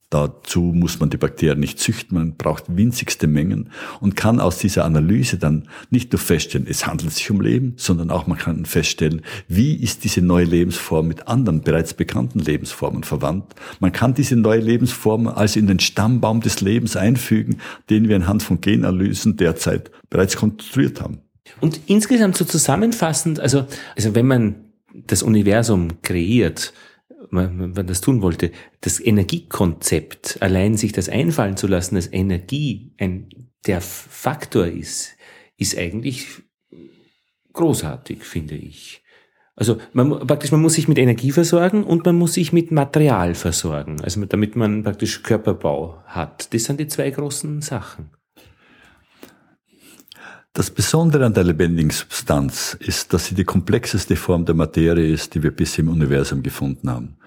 Dazu muss man die Bakterien nicht züchten, man braucht winzigste Mengen und kann aus dieser Analyse dann nicht nur feststellen, es handelt sich um Leben, sondern auch man kann feststellen, wie ist diese neue Lebensform mit anderen bereits bekannten Lebensformen verwandt. Man kann diese neue Lebensform also in den Stammbaum des Lebens einfügen, den wir anhand von Genanalysen derzeit bereits konstruiert haben. Und insgesamt so zusammenfassend, also, also wenn man das Universum kreiert, wenn man das tun wollte, das Energiekonzept, allein sich das einfallen zu lassen, dass Energie ein, der Faktor ist, ist eigentlich großartig, finde ich. Also man, praktisch, man muss sich mit Energie versorgen und man muss sich mit Material versorgen, also damit man praktisch Körperbau hat. Das sind die zwei großen Sachen. Das Besondere an der lebendigen Substanz ist, dass sie die komplexeste Form der Materie ist, die wir bisher im Universum gefunden haben.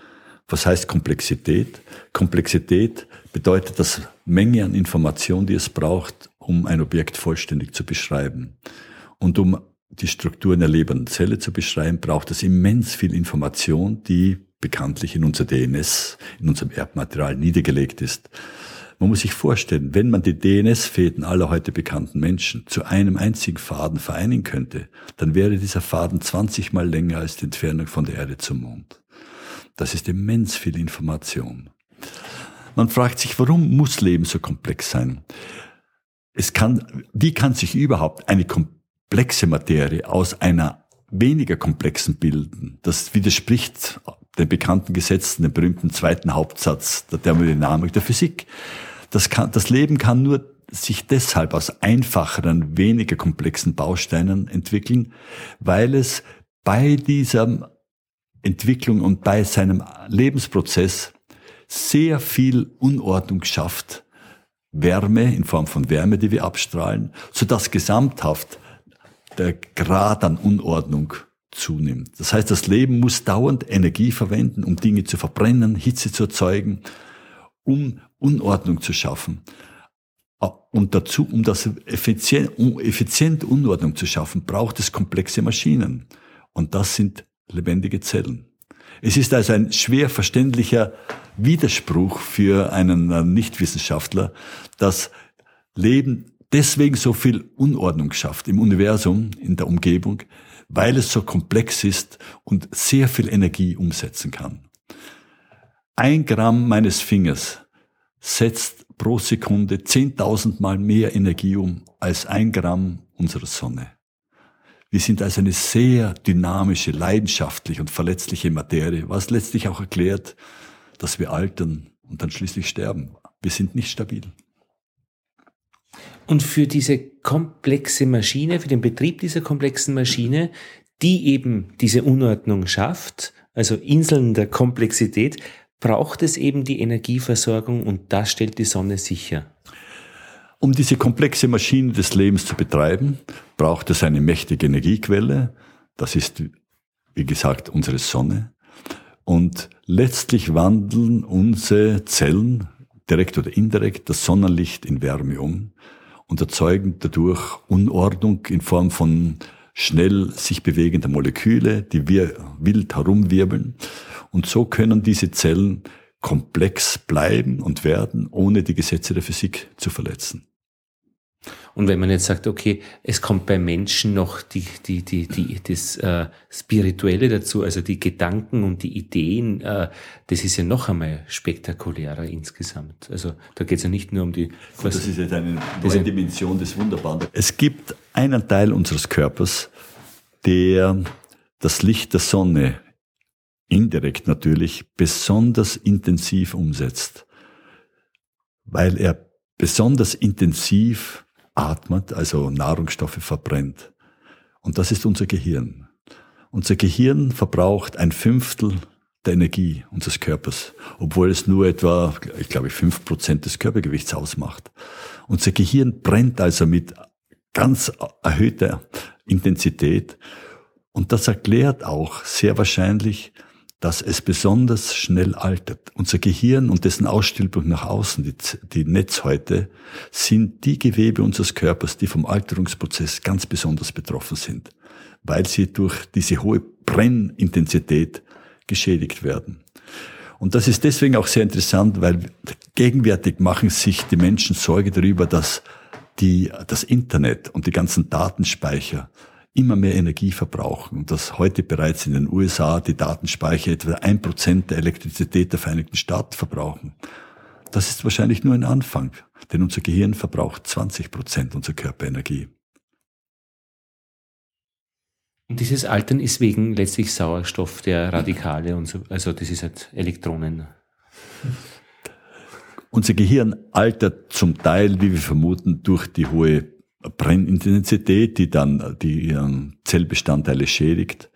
Was heißt Komplexität? Komplexität bedeutet das Menge an Information, die es braucht, um ein Objekt vollständig zu beschreiben. Und um die Strukturen der lebenden Zelle zu beschreiben, braucht es immens viel Information, die bekanntlich in unser DNS, in unserem Erbmaterial niedergelegt ist. Man muss sich vorstellen, wenn man die DNS-Fäden aller heute bekannten Menschen zu einem einzigen Faden vereinen könnte, dann wäre dieser Faden 20 mal länger als die Entfernung von der Erde zum Mond. Das ist immens viel Information. Man fragt sich, warum muss Leben so komplex sein? Es kann, wie kann sich überhaupt eine komplexe Materie aus einer weniger komplexen bilden? Das widerspricht den bekannten Gesetzen, dem berühmten zweiten Hauptsatz der Thermodynamik der Physik. Das, kann, das Leben kann nur sich deshalb aus einfacheren, weniger komplexen Bausteinen entwickeln, weil es bei dieser Entwicklung und bei seinem Lebensprozess sehr viel Unordnung schafft, Wärme in Form von Wärme, die wir abstrahlen, so dass gesamthaft der Grad an Unordnung zunimmt. Das heißt, das Leben muss dauernd Energie verwenden, um Dinge zu verbrennen, Hitze zu erzeugen, um Unordnung zu schaffen. Und dazu, um das effizient, um effizient Unordnung zu schaffen, braucht es komplexe Maschinen. Und das sind lebendige Zellen. Es ist also ein schwer verständlicher Widerspruch für einen äh, Nichtwissenschaftler, dass Leben deswegen so viel Unordnung schafft im Universum, in der Umgebung, weil es so komplex ist und sehr viel Energie umsetzen kann. Ein Gramm meines Fingers setzt pro Sekunde 10.000 Mal mehr Energie um als ein Gramm unserer Sonne. Wir sind also eine sehr dynamische, leidenschaftliche und verletzliche Materie, was letztlich auch erklärt, dass wir altern und dann schließlich sterben. Wir sind nicht stabil. Und für diese komplexe Maschine, für den Betrieb dieser komplexen Maschine, die eben diese Unordnung schafft, also Inseln der Komplexität, braucht es eben die Energieversorgung und das stellt die Sonne sicher. Um diese komplexe Maschine des Lebens zu betreiben, braucht es eine mächtige Energiequelle. Das ist, wie gesagt, unsere Sonne. Und letztlich wandeln unsere Zellen, direkt oder indirekt, das Sonnenlicht in Wärme um und erzeugen dadurch Unordnung in Form von schnell sich bewegender Moleküle, die wir wild herumwirbeln. Und so können diese Zellen komplex bleiben und werden, ohne die Gesetze der Physik zu verletzen. Und wenn man jetzt sagt, okay, es kommt bei Menschen noch die, die, die, die, das äh, Spirituelle dazu, also die Gedanken und die Ideen, äh, das ist ja noch einmal spektakulärer insgesamt. Also da geht es ja nicht nur um die... Was, das ist jetzt eine neue Dimension des Wunderbaren. Es gibt einen Teil unseres Körpers, der das Licht der Sonne indirekt natürlich besonders intensiv umsetzt, weil er besonders intensiv atmet, also Nahrungsstoffe verbrennt. Und das ist unser Gehirn. Unser Gehirn verbraucht ein Fünftel der Energie unseres Körpers, obwohl es nur etwa, ich glaube, fünf Prozent des Körpergewichts ausmacht. Unser Gehirn brennt also mit ganz erhöhter Intensität. Und das erklärt auch sehr wahrscheinlich, dass es besonders schnell altert. Unser Gehirn und dessen Ausstülpung nach außen, die, die Netzhäute, sind die Gewebe unseres Körpers, die vom Alterungsprozess ganz besonders betroffen sind, weil sie durch diese hohe Brennintensität geschädigt werden. Und das ist deswegen auch sehr interessant, weil gegenwärtig machen sich die Menschen Sorge darüber, dass die, das Internet und die ganzen Datenspeicher immer mehr Energie verbrauchen und dass heute bereits in den USA die Datenspeicher etwa ein Prozent der Elektrizität der Vereinigten Staaten verbrauchen. Das ist wahrscheinlich nur ein Anfang, denn unser Gehirn verbraucht 20 Prozent unserer Körperenergie. Und dieses Altern ist wegen letztlich Sauerstoff der Radikale und so, also das ist halt Elektronen. Unser Gehirn altert zum Teil, wie wir vermuten, durch die hohe Brennintensität, die dann die Zellbestandteile schädigt.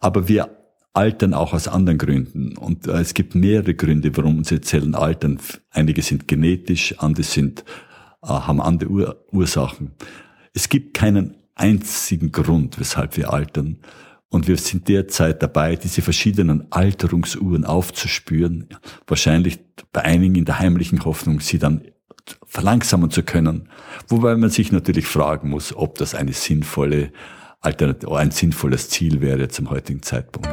Aber wir altern auch aus anderen Gründen. Und äh, es gibt mehrere Gründe, warum unsere Zellen altern. Einige sind genetisch, andere sind, äh, haben andere Ur Ursachen. Es gibt keinen einzigen Grund, weshalb wir altern. Und wir sind derzeit dabei, diese verschiedenen Alterungsuhren aufzuspüren. Wahrscheinlich bei einigen in der heimlichen Hoffnung, sie dann verlangsamen zu können. Wobei man sich natürlich fragen muss, ob das eine sinnvolle Alternative, ein sinnvolles Ziel wäre zum heutigen Zeitpunkt.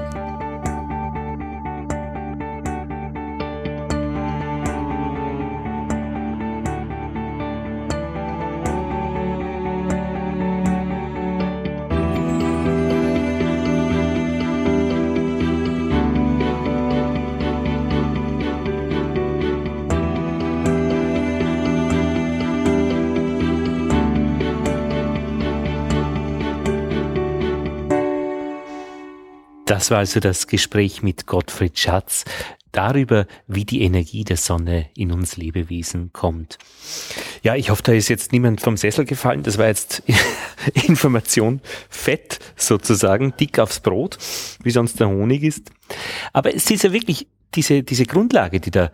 Das war also das Gespräch mit Gottfried Schatz darüber, wie die Energie der Sonne in uns Lebewesen kommt. Ja, ich hoffe, da ist jetzt niemand vom Sessel gefallen. Das war jetzt [laughs] Information fett sozusagen, dick aufs Brot, wie sonst der Honig ist. Aber es ist ja wirklich diese, diese Grundlage, die da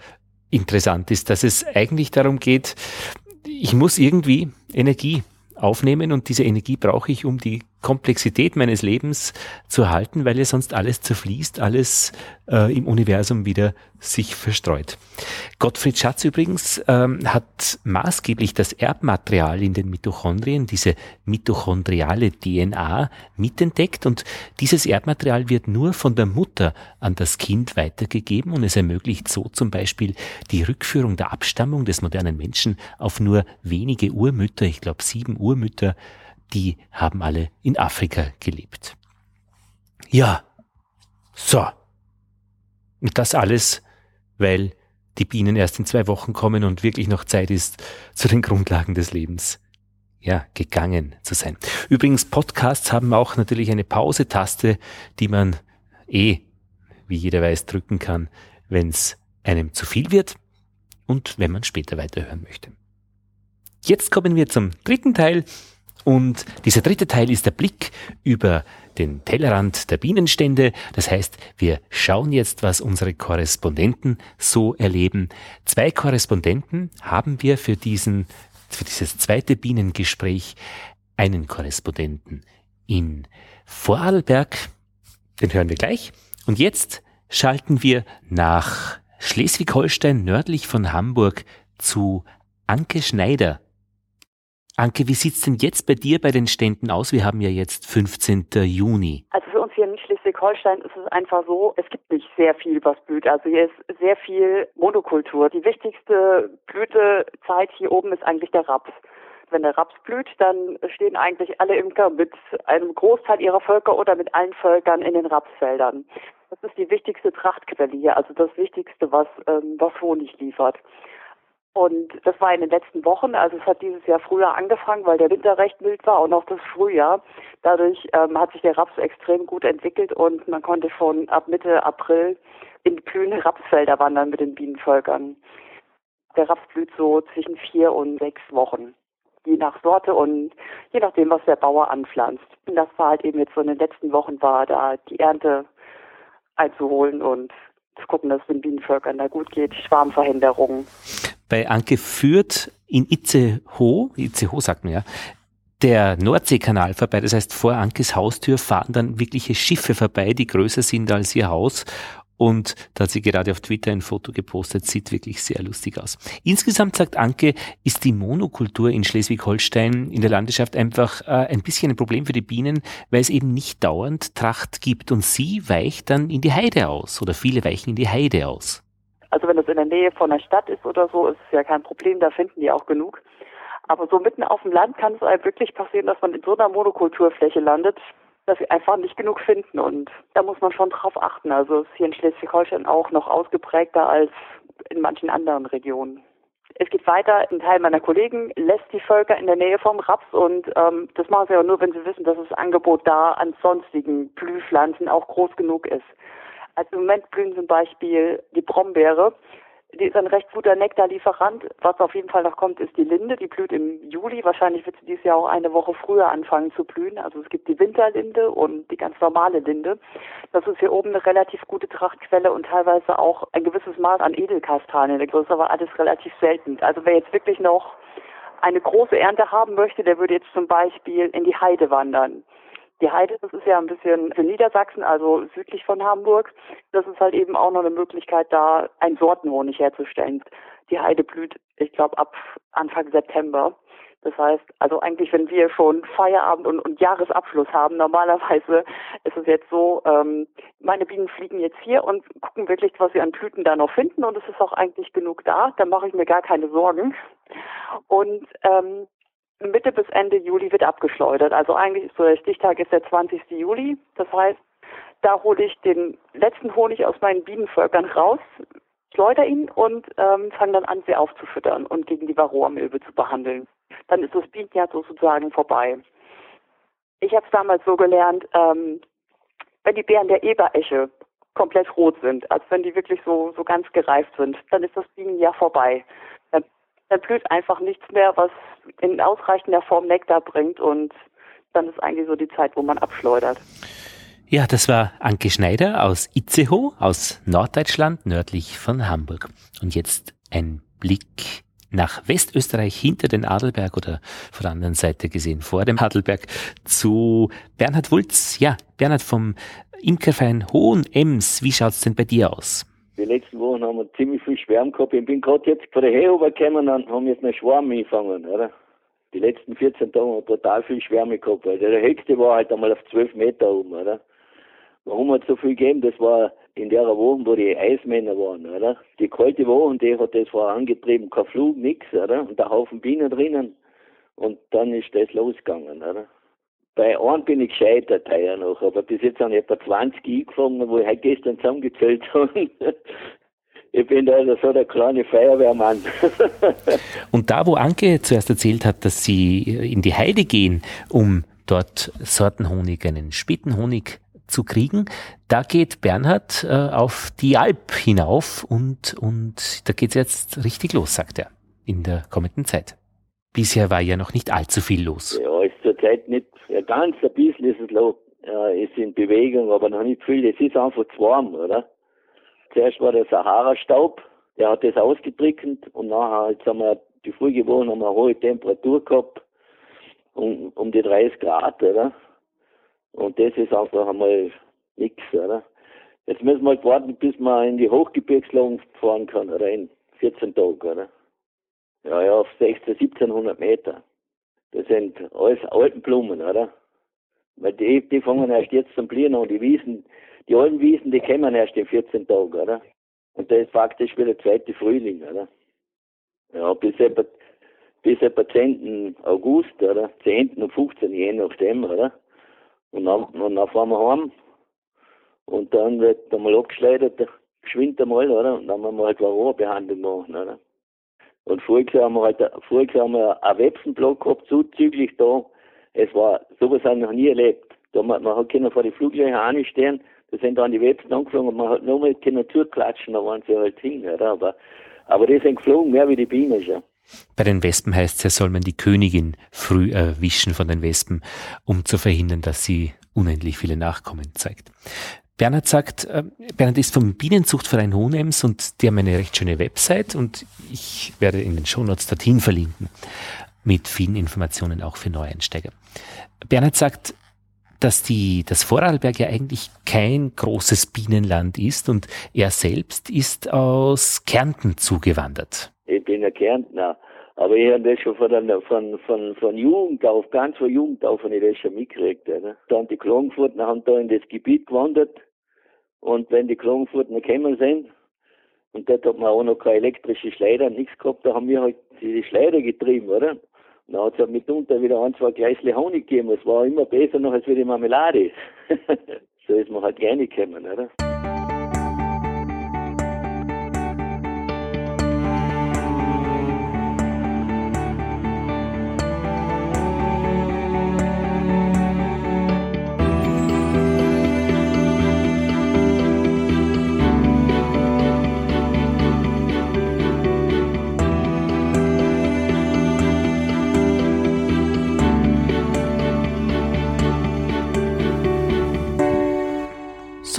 interessant ist, dass es eigentlich darum geht, ich muss irgendwie Energie aufnehmen und diese Energie brauche ich, um die Komplexität meines Lebens zu erhalten, weil ja sonst alles zerfließt, alles äh, im Universum wieder sich verstreut. Gottfried Schatz übrigens ähm, hat maßgeblich das Erbmaterial in den Mitochondrien, diese mitochondriale DNA, mitentdeckt und dieses Erbmaterial wird nur von der Mutter an das Kind weitergegeben und es ermöglicht so zum Beispiel die Rückführung der Abstammung des modernen Menschen auf nur wenige Urmütter, ich glaube sieben Urmütter, die haben alle in Afrika gelebt. Ja, so. Und das alles, weil die Bienen erst in zwei Wochen kommen und wirklich noch Zeit ist, zu den Grundlagen des Lebens ja, gegangen zu sein. Übrigens, Podcasts haben auch natürlich eine Pause-Taste, die man eh, wie jeder weiß, drücken kann, wenn es einem zu viel wird und wenn man später weiterhören möchte. Jetzt kommen wir zum dritten Teil und dieser dritte Teil ist der Blick über den Tellerrand der Bienenstände. Das heißt, wir schauen jetzt, was unsere Korrespondenten so erleben. Zwei Korrespondenten haben wir für diesen, für dieses zweite Bienengespräch einen Korrespondenten in Vorarlberg. Den hören wir gleich. Und jetzt schalten wir nach Schleswig-Holstein nördlich von Hamburg zu Anke Schneider Anke, wie sieht's denn jetzt bei dir bei den Ständen aus? Wir haben ja jetzt 15. Juni. Also für uns hier in Schleswig-Holstein ist es einfach so, es gibt nicht sehr viel, was blüht. Also hier ist sehr viel Monokultur. Die wichtigste Blütezeit hier oben ist eigentlich der Raps. Wenn der Raps blüht, dann stehen eigentlich alle Imker mit einem Großteil ihrer Völker oder mit allen Völkern in den Rapsfeldern. Das ist die wichtigste Trachtquelle hier, also das Wichtigste, was, ähm, was Honig liefert. Und das war in den letzten Wochen, also es hat dieses Jahr früher angefangen, weil der Winter recht mild war und auch das Frühjahr. Dadurch ähm, hat sich der Raps extrem gut entwickelt und man konnte schon ab Mitte April in blühende Rapsfelder wandern mit den Bienenvölkern. Der Raps blüht so zwischen vier und sechs Wochen, je nach Sorte und je nachdem, was der Bauer anpflanzt. Und das war halt eben jetzt so in den letzten Wochen war da die Ernte einzuholen und zu gucken, dass es den Bienenvölkern da gut geht, Schwarmverhinderung bei Anke führt in Itzehoe, Itzehoe sagt man ja, der Nordseekanal vorbei. Das heißt, vor Ankes Haustür fahren dann wirkliche Schiffe vorbei, die größer sind als ihr Haus. Und da hat sie gerade auf Twitter ein Foto gepostet, sieht wirklich sehr lustig aus. Insgesamt sagt Anke, ist die Monokultur in Schleswig-Holstein in der Landwirtschaft einfach äh, ein bisschen ein Problem für die Bienen, weil es eben nicht dauernd Tracht gibt und sie weicht dann in die Heide aus oder viele weichen in die Heide aus. Also wenn das in der Nähe von der Stadt ist oder so, ist es ja kein Problem, da finden die auch genug. Aber so mitten auf dem Land kann es einem wirklich passieren, dass man in so einer Monokulturfläche landet, dass sie einfach nicht genug finden. Und da muss man schon drauf achten. Also ist hier in Schleswig-Holstein auch noch ausgeprägter als in manchen anderen Regionen. Es geht weiter. Ein Teil meiner Kollegen lässt die Völker in der Nähe vom Raps und ähm, das machen sie aber nur, wenn sie wissen, dass das Angebot da an sonstigen Blühpflanzen auch groß genug ist. Also im Moment blühen zum Beispiel die Brombeere. Die ist ein recht guter Nektarlieferant. Was auf jeden Fall noch kommt, ist die Linde. Die blüht im Juli. Wahrscheinlich wird sie dieses Jahr auch eine Woche früher anfangen zu blühen. Also es gibt die Winterlinde und die ganz normale Linde. Das ist hier oben eine relativ gute Trachtquelle und teilweise auch ein gewisses Maß an Edelkastanien. Der Größe aber alles relativ selten. Also wer jetzt wirklich noch eine große Ernte haben möchte, der würde jetzt zum Beispiel in die Heide wandern. Die Heide, das ist ja ein bisschen für Niedersachsen, also südlich von Hamburg. Das ist halt eben auch noch eine Möglichkeit, da einen Sortenhonig herzustellen. Die Heide blüht, ich glaube, ab Anfang September. Das heißt, also eigentlich, wenn wir schon Feierabend und, und Jahresabschluss haben, normalerweise ist es jetzt so, ähm, meine Bienen fliegen jetzt hier und gucken wirklich, was sie an Blüten da noch finden und es ist auch eigentlich genug da. Da mache ich mir gar keine Sorgen. Und ähm, Mitte bis Ende Juli wird abgeschleudert. Also eigentlich ist so der Stichtag ist der 20. Juli. Das heißt, da hole ich den letzten Honig aus meinen Bienenvölkern raus, schleudere ihn und ähm, fange dann an, sie aufzufüttern und gegen die Varroamilbe zu behandeln. Dann ist das Bienenjahr sozusagen vorbei. Ich habe es damals so gelernt, ähm, wenn die Beeren der Eberesche komplett rot sind, also wenn die wirklich so, so ganz gereift sind, dann ist das Bienenjahr vorbei dann blüht einfach nichts mehr, was in ausreichender Form Nektar bringt und dann ist eigentlich so die Zeit, wo man abschleudert. Ja, das war Anke Schneider aus Itzehoe, aus Norddeutschland, nördlich von Hamburg. Und jetzt ein Blick nach Westösterreich hinter den Adelberg oder von der anderen Seite gesehen vor dem Adelberg zu Bernhard Wulz. Ja, Bernhard vom Imkerverein Hohen Ems. Wie schaut's denn bei dir aus? Die letzten Wochen haben wir ziemlich viel Schwärme gehabt. Ich bin gerade jetzt von der Hehober gekommen und haben jetzt einen Schwarm angefangen, oder? Die letzten 14 Tage haben wir total viel Schwärme gehabt, weil der höchste war halt einmal auf 12 Meter oben, oder? Warum hat es so viel gegeben? Das war in der Woche, wo die Eismänner waren, oder? Die kalte Woche, die hat das vorangetrieben, kein Flug, nix, oder? Und der Haufen Bienen drinnen. Und dann ist das losgegangen, oder? Bei einem bin ich gescheitert heuer noch, aber bis jetzt haben etwa 20 eingefangen, wo ich heute gestern zusammengezählt [laughs] habe. Ich bin da so der kleine Feuerwehrmann. [laughs] Und da, wo Anke zuerst erzählt hat, dass sie in die Heide gehen, um dort Sortenhonig, einen Spätenhonig zu kriegen, da geht Bernhard äh, auf die Alp hinauf und, und da geht's jetzt richtig los, sagt er, in der kommenden Zeit. Bisher war ja noch nicht allzu viel los. Ja, zurzeit nicht ja, ganz ein bisschen ist es los, ja, ist in Bewegung, aber noch nicht viel. Es ist einfach zu warm, oder? Zuerst war der Sahara-Staub, der hat das ausgetrickend und nachher, jetzt haben wir die frühe Woche haben wir eine hohe Temperatur gehabt, um, um die 30 Grad, oder? Und das ist einfach einmal nichts, oder? Jetzt müssen wir halt warten, bis man in die Hochgebirgslagen fahren kann, oder? In 14 Tagen, oder? Ja, ja, auf 16, 1700 Meter. Das sind alles Alpenblumen, oder? Weil die, die fangen erst jetzt zum Blühen an. Die Wiesen, die alten Wiesen, die kommen erst in 14 Tagen, oder? Und das ist faktisch wieder der zweite Frühling, oder? Ja, bis etwa, bis etwa 10. August, oder? 10. und 15. je nachdem, oder? Und dann, und dann fahren wir heim. Und dann wird einmal abgeschleudert, geschwind einmal, oder? Und dann müssen wir halt eine Behandlung machen, oder? Und Jahr haben wir halt, Jahr haben wir einen Websenblock gehabt, zuzüglich da. Es war, sowas haben wir noch nie erlebt. Da man, man hat können vor die Fluglöcher anstehen, da sind dann die Websen angeflogen und man hat nochmal können zuklatschen, da waren sie halt hin, oder? Aber, aber die sind geflogen, mehr wie die Bienen schon. Bei den Wespen heißt es ja, soll man die Königin früh erwischen von den Wespen, um zu verhindern, dass sie unendlich viele Nachkommen zeigt. Bernhard sagt, äh, Bernhard ist vom Bienenzuchtverein Hohenems und die haben eine recht schöne Website und ich werde in den Shownotes dorthin verlinken mit vielen Informationen auch für Neueinsteiger. Bernhard sagt, dass die, das Vorarlberg ja eigentlich kein großes Bienenland ist und er selbst ist aus Kärnten zugewandert. Ich bin ein Kärntner, aber ich habe das schon von, von, von, von Jugend auf, ganz von Jugend auf, habe ich das schon mitgekriegt. Oder? Dann die Klagenfurten haben da in das Gebiet gewandert und wenn die Klagenfurten gekommen sind, und dort hat man auch noch keine elektrische Schleider, nichts gehabt, da haben wir halt die Schleider getrieben, oder? Und dann hat es halt mitunter wieder ein, zwei Gleisle Honig gegeben. Es war immer besser noch als wie die Marmelade. [laughs] so ist man halt reingekommen, oder?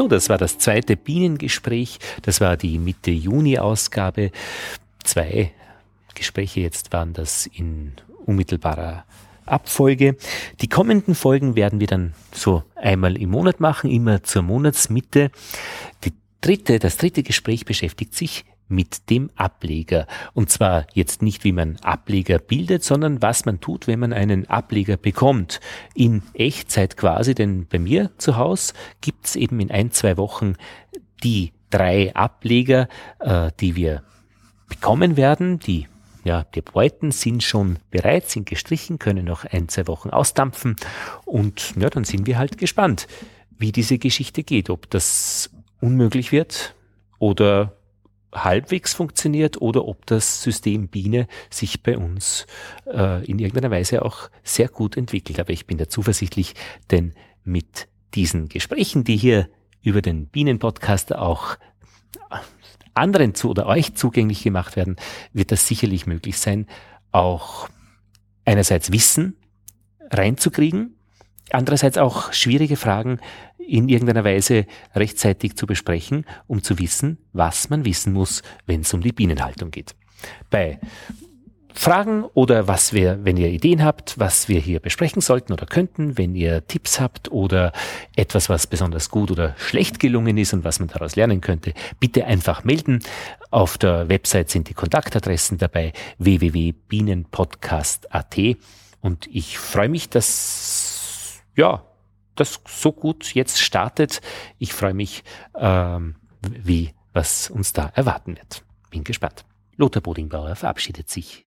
So, das war das zweite Bienengespräch. Das war die Mitte Juni-Ausgabe. Zwei Gespräche jetzt waren das in unmittelbarer Abfolge. Die kommenden Folgen werden wir dann so einmal im Monat machen, immer zur Monatsmitte. Die dritte, das dritte Gespräch beschäftigt sich mit dem Ableger. Und zwar jetzt nicht, wie man Ableger bildet, sondern was man tut, wenn man einen Ableger bekommt. In Echtzeit quasi, denn bei mir zu Hause gibt's eben in ein, zwei Wochen die drei Ableger, äh, die wir bekommen werden. Die ja, die Beuten sind schon bereit, sind gestrichen, können noch ein, zwei Wochen ausdampfen und ja, dann sind wir halt gespannt, wie diese Geschichte geht, ob das unmöglich wird oder halbwegs funktioniert oder ob das System Biene sich bei uns äh, in irgendeiner Weise auch sehr gut entwickelt. Aber ich bin da zuversichtlich, denn mit diesen Gesprächen, die hier über den Bienenpodcast auch anderen zu oder euch zugänglich gemacht werden, wird das sicherlich möglich sein, auch einerseits Wissen reinzukriegen, andererseits auch schwierige Fragen in irgendeiner Weise rechtzeitig zu besprechen, um zu wissen, was man wissen muss, wenn es um die Bienenhaltung geht. Bei Fragen oder was wir, wenn ihr Ideen habt, was wir hier besprechen sollten oder könnten, wenn ihr Tipps habt oder etwas, was besonders gut oder schlecht gelungen ist und was man daraus lernen könnte, bitte einfach melden. Auf der Website sind die Kontaktadressen dabei www.bienenpodcast.at und ich freue mich, dass ja das so gut jetzt startet. Ich freue mich, ähm, wie was uns da erwarten wird. Bin gespannt. Lothar Bodingbauer verabschiedet sich.